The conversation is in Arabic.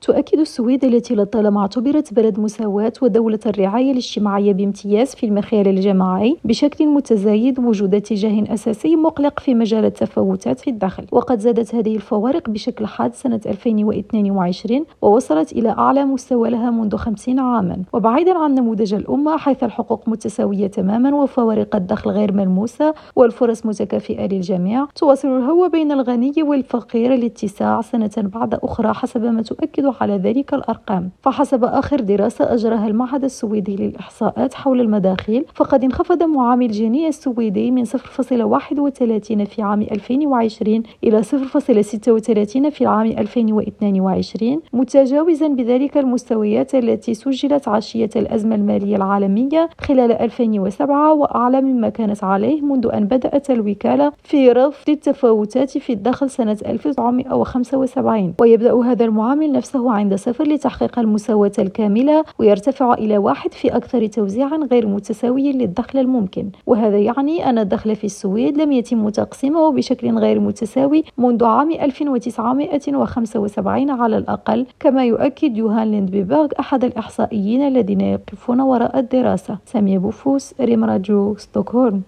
تؤكد السويد التي لطالما اعتبرت بلد مساواة ودولة الرعاية الاجتماعية بامتياز في المخيال الجماعي بشكل متزايد وجود اتجاه أساسي مقلق في مجال التفاوتات في الدخل وقد زادت هذه الفوارق بشكل حاد سنة 2022 ووصلت إلى أعلى مستوى لها منذ 50 عاما. وبعيدا عن نموذج الأمة حيث الحقوق متساوية تماما وفوارق الدخل غير ملموسة والفرص متكافئة للجميع تواصل الهوة بين الغني والفقير الاتساع سنة بعد أخرى حسب ما تؤكد على ذلك الأرقام. فحسب آخر دراسة أجراها المعهد السويدي للإحصاءات حول المداخيل فقد انخفض معامل جنيه السويدي من 0.31 في عام 2020 إلى 0.36 في العام 2022 متجاوزا بذلك المستويات التي سجلت عشية الأزمة المالية العالمية خلال 2007 وأعلى مما كانت عليه منذ أن بدأت الوكالة في رفض التفاوتات في الدخل سنة 1975 ويبدأ هذا المعامل نفسه نفسه عند صفر لتحقيق المساواة الكاملة ويرتفع إلى واحد في أكثر توزيعا غير متساوي للدخل الممكن. وهذا يعني أن الدخل في السويد لم يتم تقسيمه بشكل غير متساوي منذ عام 1975 على الأقل كما يؤكد يوهان ليندبيبرغ أحد الإحصائيين الذين يقفون وراء الدراسة. سامية بوفوس ريم راديو ستوكهولم.